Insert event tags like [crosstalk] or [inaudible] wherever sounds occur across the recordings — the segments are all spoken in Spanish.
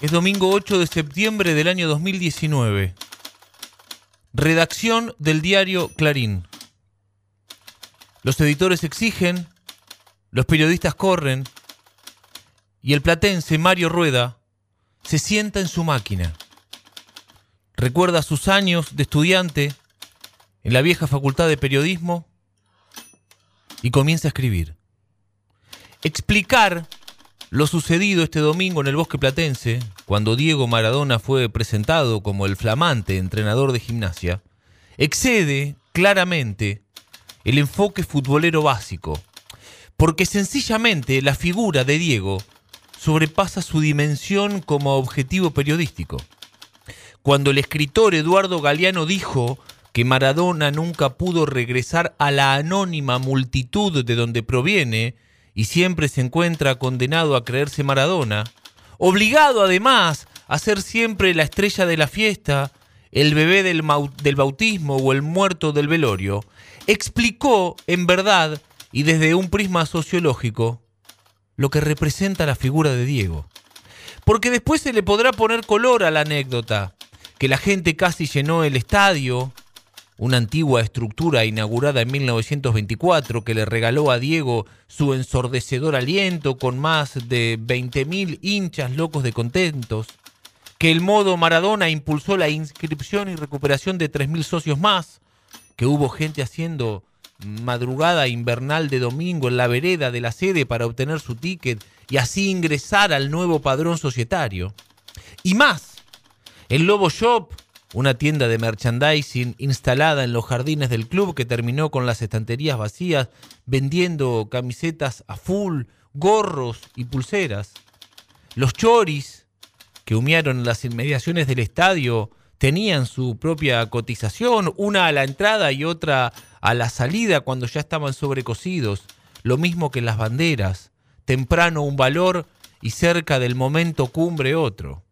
Es domingo 8 de septiembre del año 2019. Redacción del diario Clarín. Los editores exigen, los periodistas corren y el platense Mario Rueda se sienta en su máquina. Recuerda sus años de estudiante en la vieja facultad de periodismo y comienza a escribir. Explicar lo sucedido este domingo en el Bosque Platense, cuando Diego Maradona fue presentado como el flamante entrenador de gimnasia, excede claramente el enfoque futbolero básico, porque sencillamente la figura de Diego sobrepasa su dimensión como objetivo periodístico. Cuando el escritor Eduardo Galeano dijo que Maradona nunca pudo regresar a la anónima multitud de donde proviene, y siempre se encuentra condenado a creerse Maradona, obligado además a ser siempre la estrella de la fiesta, el bebé del, del, bautismo o el muerto del velorio, explicó en verdad y desde un prisma sociológico lo que representa la figura de Diego. Porque después se le podrá poner color a la anécdota, que la gente casi llenó el estadio, una antigua estructura inaugurada en 1924 que le regaló a Diego su ensordecedor aliento con más de 20.000 hinchas locos de contentos, que el modo Maradona impulsó la inscripción y recuperación de 3.000 socios más, que hubo gente haciendo madrugada invernal de domingo en la vereda de la sede para obtener su ticket y así ingresar al nuevo padrón societario. Y más, el Lobo Shop una tienda de merchandising instalada en los jardines del club que terminó con las estanterías vacías vendiendo camisetas a full, gorros y pulseras. Los choris que humearon en las inmediaciones del estadio tenían su propia cotización, una a la entrada y otra a la salida cuando ya estaban sobrecocidos, lo mismo que las banderas, temprano un valor y cerca del momento cumbre otro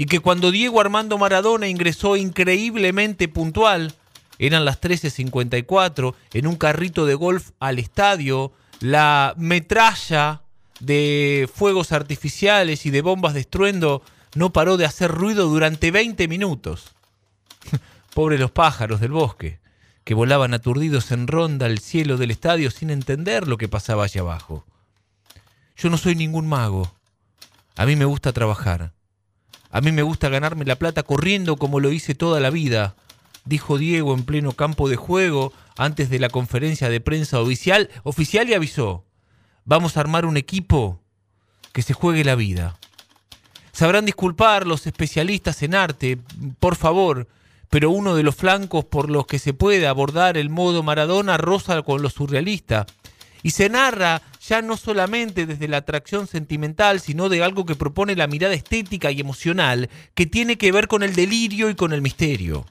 y que cuando Diego Armando Maradona ingresó increíblemente puntual, eran las 13.54, en un carrito de golf al estadio, la metralla de fuegos artificiales y de bombas de estruendo no paró de hacer ruido durante 20 minutos. [laughs] Pobres los pájaros del bosque, que volaban aturdidos en ronda al cielo del estadio sin entender lo que pasaba allá abajo. Yo no soy ningún mago. A mí me gusta trabajar. A mí me gusta ganarme la plata corriendo como lo hice toda la vida, dijo Diego en pleno campo de juego antes de la conferencia de prensa oficial, oficial y avisó, vamos a armar un equipo que se juegue la vida. Sabrán disculpar los especialistas en arte, por favor, pero uno de los flancos por los que se puede abordar el modo Maradona rosa con lo surrealista. Y se narra ya no solamente desde la atracción sentimental, sino de algo que propone la mirada estética y emocional, que tiene que ver con el delirio y con el misterio.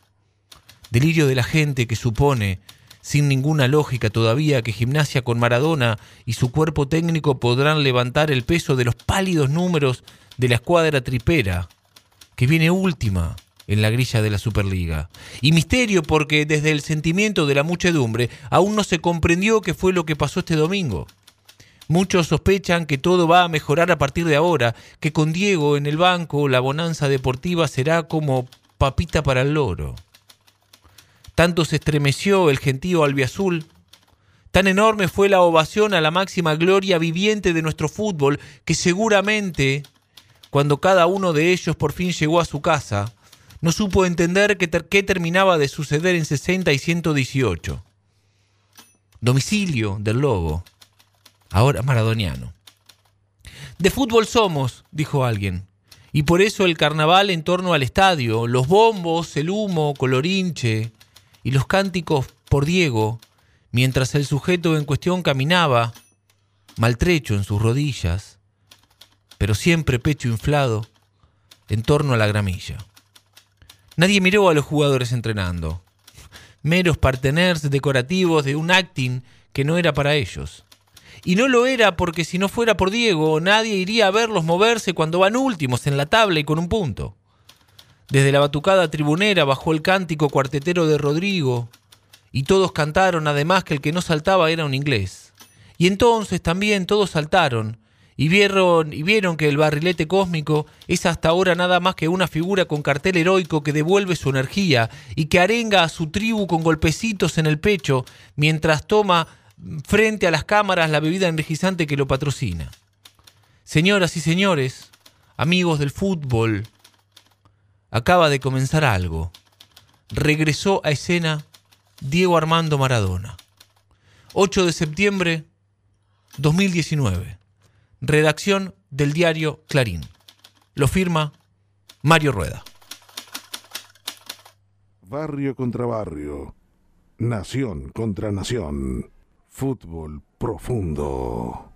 Delirio de la gente que supone, sin ninguna lógica todavía, que gimnasia con Maradona y su cuerpo técnico podrán levantar el peso de los pálidos números de la escuadra tripera, que viene última en la grilla de la Superliga. Y misterio porque desde el sentimiento de la muchedumbre aún no se comprendió qué fue lo que pasó este domingo. Muchos sospechan que todo va a mejorar a partir de ahora, que con Diego en el banco la bonanza deportiva será como papita para el loro. Tanto se estremeció el gentío albiazul, tan enorme fue la ovación a la máxima gloria viviente de nuestro fútbol, que seguramente, cuando cada uno de ellos por fin llegó a su casa, no supo entender qué, terminaba de suceder en 60 y 118. Domicilio del lobo, ahora maradoniano. De fútbol somos, dijo alguien, y por eso el carnaval en torno al estadio, los bombos, el humo, colorinche y los cánticos por Diego, mientras el sujeto en cuestión caminaba, maltrecho en sus rodillas, pero siempre pecho inflado, en torno a la gramilla. Nadie miró a los jugadores entrenando. Meros parteners decorativos de un acting que no era para ellos. Y no lo era porque si no fuera por Diego, nadie iría a verlos moverse cuando van últimos en la tabla y con un punto. Desde la batucada tribunera bajó el cántico cuartetero de Rodrigo, y todos cantaron además que el que no saltaba era un inglés. Y entonces también todos saltaron, y vieron, y vieron que el barrilete cósmico es hasta ahora nada más que una figura con cartel heroico que devuelve su energía y que arenga a su tribu con golpecitos en el pecho mientras toma frente a las cámaras la bebida energizante que lo patrocina. Señoras y señores, amigos del fútbol, acaba de comenzar algo. Regresó a escena Diego Armando Maradona. 8 de septiembre 2019. Redacción del diario Clarín. Lo firma Mario Rueda. Barrio contra barrio. Nación contra nación. Fútbol profundo.